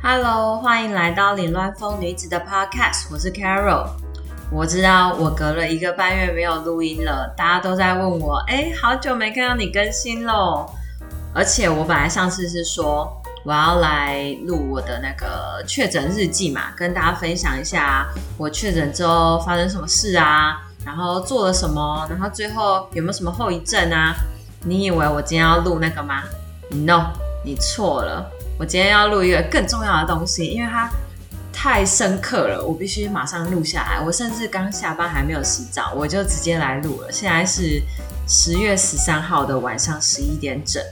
Hello，欢迎来到凌乱风女子的 Podcast，我是 Carol。我知道我隔了一个半月没有录音了，大家都在问我，哎，好久没看到你更新喽。而且我本来上次是说我要来录我的那个确诊日记嘛，跟大家分享一下我确诊之后发生什么事啊，然后做了什么，然后最后有没有什么后遗症啊？你以为我今天要录那个吗？No，你错了。我今天要录一个更重要的东西，因为它太深刻了，我必须马上录下来。我甚至刚下班还没有洗澡，我就直接来录了。现在是十月十三号的晚上十一点整。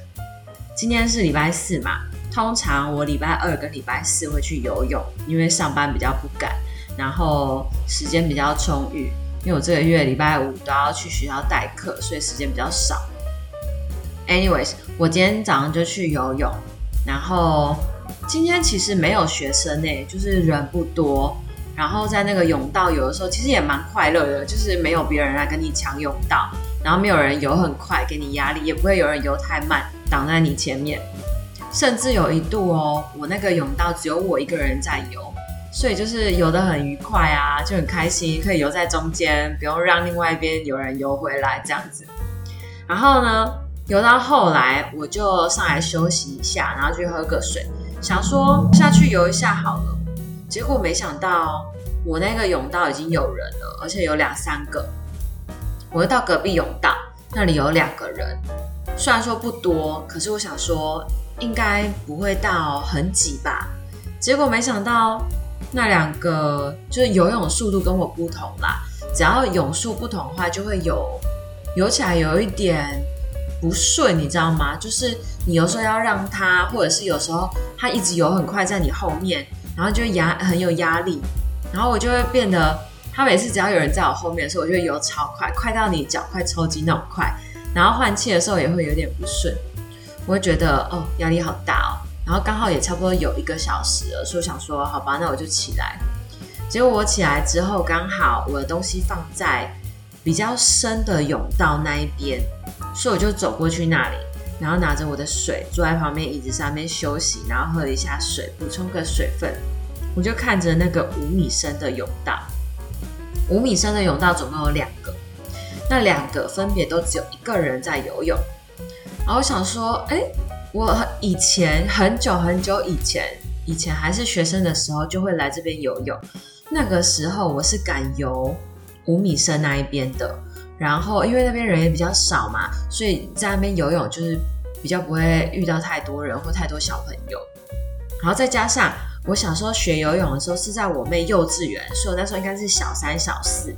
今天是礼拜四嘛，通常我礼拜二跟礼拜四会去游泳，因为上班比较不赶，然后时间比较充裕。因为我这个月礼拜五都要去学校代课，所以时间比较少。Anyways，我今天早上就去游泳。然后今天其实没有学生呢，就是人不多。然后在那个泳道游的时候，其实也蛮快乐的，就是没有别人来跟你抢泳道，然后没有人游很快给你压力，也不会有人游太慢挡在你前面。甚至有一度哦，我那个泳道只有我一个人在游，所以就是游得很愉快啊，就很开心，可以游在中间，不用让另外一边有人游回来这样子。然后呢？游到后来，我就上来休息一下，然后去喝个水，想说下去游一下好了。结果没想到，我那个泳道已经有人了，而且有两三个。我又到隔壁泳道，那里有两个人，虽然说不多，可是我想说应该不会到很挤吧。结果没想到，那两个就是游泳速度跟我不同啦。只要泳速不同的话，就会有游起来有一点。不顺，你知道吗？就是你有时候要让他，或者是有时候他一直游很快在你后面，然后就压很有压力，然后我就会变得，他每次只要有人在我后面的时候，我就游超快，快到你脚快抽筋那种快，然后换气的时候也会有点不顺，我会觉得哦压力好大哦，然后刚好也差不多有一个小时了，所以想说好吧，那我就起来，结果我起来之后刚好我的东西放在。比较深的甬道那一边，所以我就走过去那里，然后拿着我的水，坐在旁边椅子上面休息，然后喝一下水，补充个水分。我就看着那个五米深的甬道，五米深的甬道总共有两个，那两个分别都只有一个人在游泳。然后我想说，哎，我以前很久很久以前，以前还是学生的时候，就会来这边游泳。那个时候我是敢游。五米深那一边的，然后因为那边人也比较少嘛，所以在那边游泳就是比较不会遇到太多人或太多小朋友。然后再加上我小时候学游泳的时候是在我妹幼稚园，所以我那时候应该是小三小四。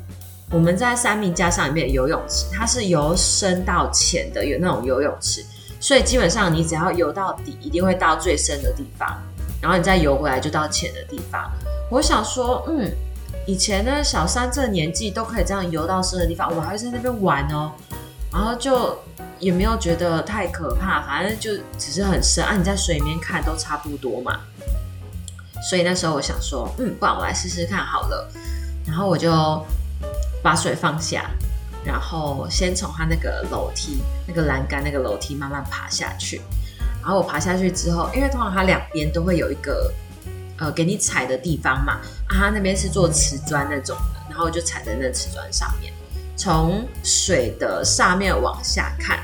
我们在三明加上里面游泳池，它是由深到浅的有那种游泳池，所以基本上你只要游到底，一定会到最深的地方，然后你再游回来就到浅的地方。我想说，嗯。以前呢，小三这年纪都可以这样游到深的地方，我还会在那边玩哦，然后就也没有觉得太可怕，反正就只是很深啊。你在水里面看都差不多嘛，所以那时候我想说，嗯，不然我来试试看好了。然后我就把水放下，然后先从它那个楼梯、那个栏杆、那个楼梯慢慢爬下去。然后我爬下去之后，因为通常它两边都会有一个。呃，给你踩的地方嘛，啊，他那边是做瓷砖那种的，然后就踩在那瓷砖上面，从水的上面往下看，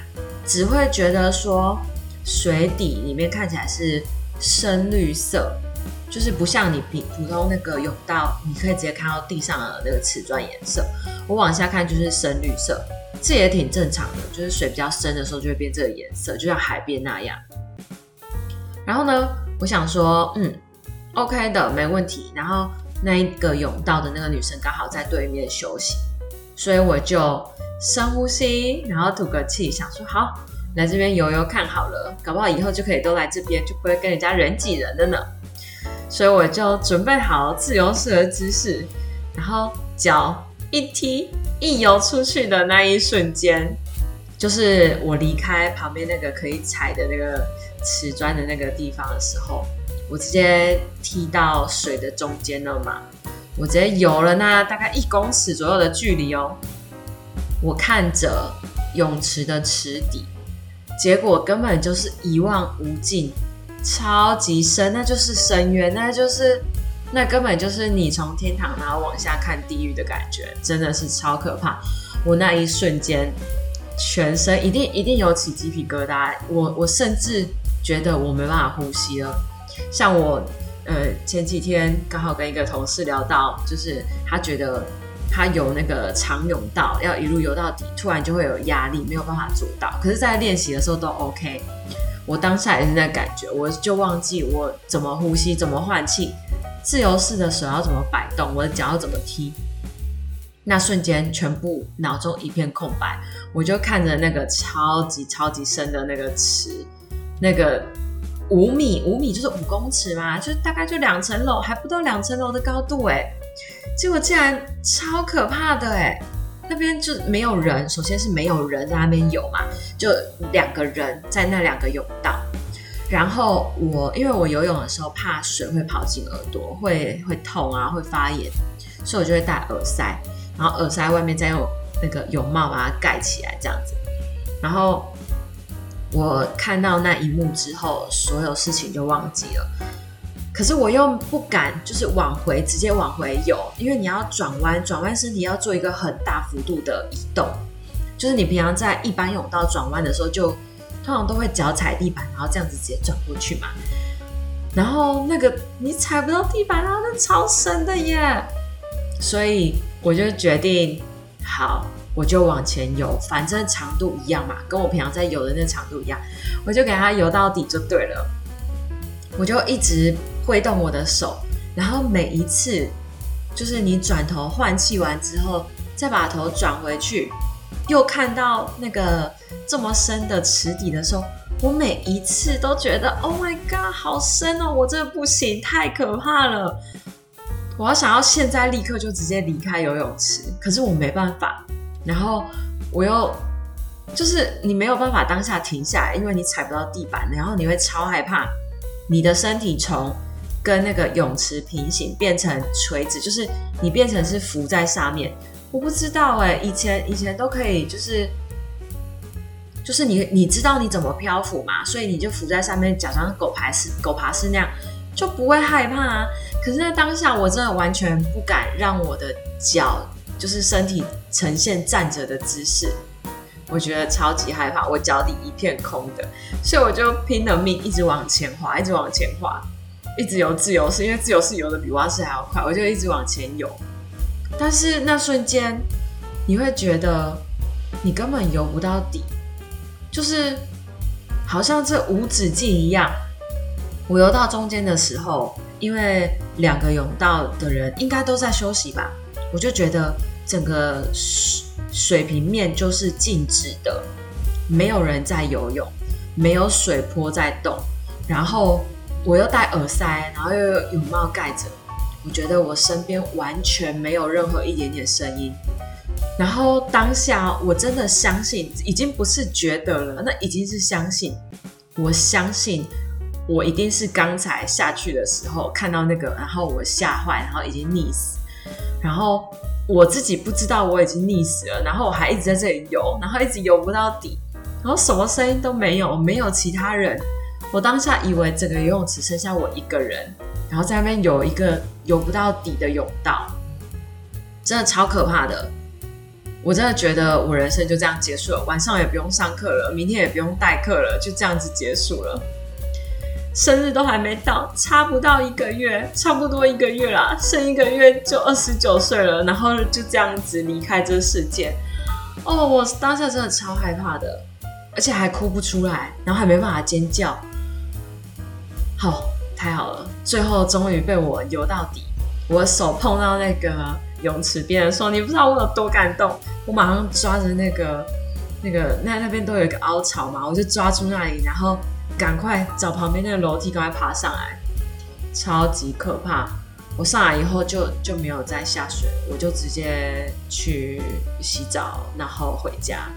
只会觉得说水底里面看起来是深绿色，就是不像你比普通那个泳道，你可以直接看到地上的那个瓷砖颜色，我往下看就是深绿色，这也挺正常的，就是水比较深的时候就会变这个颜色，就像海边那样。然后呢，我想说，嗯。OK 的，没问题。然后那一个泳道的那个女生刚好在对面休息，所以我就深呼吸，然后吐个气，想说好来这边游游看好了，搞不好以后就可以都来这边，就不会跟人家人挤人的呢。所以我就准备好自由式的姿势，然后脚一踢，一游出去的那一瞬间，就是我离开旁边那个可以踩的那个瓷砖的那个地方的时候。我直接踢到水的中间了嘛？我直接游了那大概一公尺左右的距离哦。我看着泳池的池底，结果根本就是一望无尽，超级深，那就是深渊，那就是那根本就是你从天堂然后往下看地狱的感觉，真的是超可怕。我那一瞬间，全身一定一定有起鸡皮疙瘩，我我甚至觉得我没办法呼吸了。像我呃前几天刚好跟一个同事聊到，就是他觉得他游那个长泳道要一路游到底，突然就会有压力，没有办法做到。可是，在练习的时候都 OK。我当下也是那感觉，我就忘记我怎么呼吸，怎么换气，自由式的手要怎么摆动，我的脚要怎么踢。那瞬间，全部脑中一片空白，我就看着那个超级超级深的那个池，那个五米五米就是五公尺嘛，就大概就两层楼，还不到两层楼的高度哎，结果竟然超可怕的哎。那边就没有人，首先是没有人在那边游嘛，就两个人在那两个泳道。然后我因为我游泳的时候怕水会跑进耳朵，会会痛啊，会发炎，所以我就会戴耳塞，然后耳塞外面再用那个泳帽把它盖起来，这样子。然后我看到那一幕之后，所有事情就忘记了。可是我又不敢，就是往回直接往回游，因为你要转弯，转弯身体要做一个很大幅度的移动。就是你平常在一般泳道转弯的时候，就通常都会脚踩地板，然后这样子直接转过去嘛。然后那个你踩不到地板啊，那超深的耶！所以我就决定，好，我就往前游，反正长度一样嘛，跟我平常在游的那长度一样，我就给它游到底就对了。我就一直。挥动我的手，然后每一次就是你转头换气完之后，再把头转回去，又看到那个这么深的池底的时候，我每一次都觉得 Oh my God，好深哦！我真的不行，太可怕了。我要想要现在立刻就直接离开游泳池，可是我没办法。然后我又就是你没有办法当下停下，因为你踩不到地板，然后你会超害怕你的身体从。跟那个泳池平行变成垂直，就是你变成是浮在上面。我不知道哎，以前以前都可以，就是就是你你知道你怎么漂浮嘛，所以你就浮在上面，假装狗爬式狗爬式那样，就不会害怕啊。可是，在当下我真的完全不敢让我的脚就是身体呈现站着的姿势，我觉得超级害怕，我脚底一片空的，所以我就拼了命一直往前滑，一直往前滑。一直游自由式，因为自由式游的比蛙式还要快，我就一直往前游。但是那瞬间，你会觉得你根本游不到底，就是好像这无止境一样。我游到中间的时候，因为两个泳道的人应该都在休息吧，我就觉得整个水水平面就是静止的，没有人在游泳，没有水波在动，然后。我又戴耳塞，然后又有泳帽盖着，我觉得我身边完全没有任何一点点声音。然后当下我真的相信，已经不是觉得了，那已经是相信。我相信我一定是刚才下去的时候看到那个，然后我吓坏，然后已经溺死。然后我自己不知道我已经溺死了，然后我还一直在这里游，然后一直游不到底，然后什么声音都没有，没有其他人。我当下以为整个游泳池剩下我一个人，然后在那边有一个游不到底的泳道，真的超可怕的。我真的觉得我人生就这样结束了，晚上也不用上课了，明天也不用代课了，就这样子结束了。生日都还没到，差不到一个月，差不多一个月啦，剩一个月就二十九岁了，然后就这样子离开这世界。哦，我当下真的超害怕的，而且还哭不出来，然后还没办法尖叫。好，太好了！最后终于被我游到底，我手碰到那个泳池边的时候，你不知道我有多感动。我马上抓着那个、那个、那那边都有一个凹槽嘛，我就抓住那里，然后赶快找旁边那个楼梯，赶快爬上来。超级可怕！我上来以后就就没有再下水，我就直接去洗澡，然后回家。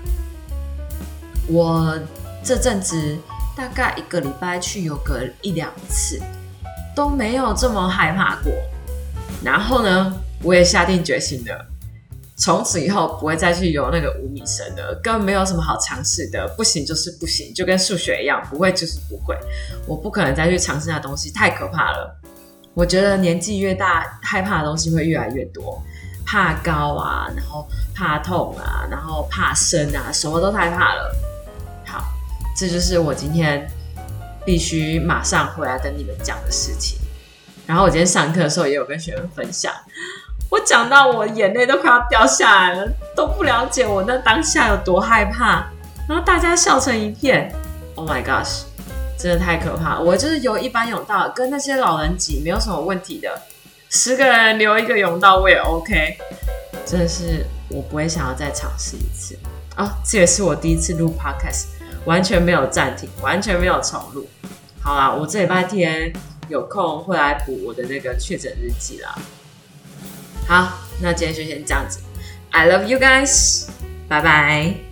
我这阵子。大概一个礼拜去游个一两次，都没有这么害怕过。然后呢，我也下定决心了，从此以后不会再去游那个五米深的，根本没有什么好尝试的，不行就是不行，就跟数学一样，不会就是不会，我不可能再去尝试那东西，太可怕了。我觉得年纪越大，害怕的东西会越来越多，怕高啊，然后怕痛啊，然后怕生啊，什么都太怕了。好，这就是我今天必须马上回来跟你们讲的事情。然后我今天上课的时候也有跟学生分享。我讲到我眼泪都快要掉下来了，都不了解我那当下有多害怕，然后大家笑成一片，Oh my gosh，真的太可怕！我就是游一般泳道，跟那些老人挤没有什么问题的，十个人留一个泳道我也 OK，真的是我不会想要再尝试一次哦。这也是我第一次录 Podcast，完全没有暂停，完全没有重录。好啦，我这礼拜天有空会来补我的那个确诊日记啦。好，那今天就先这样子。I love you guys，拜拜。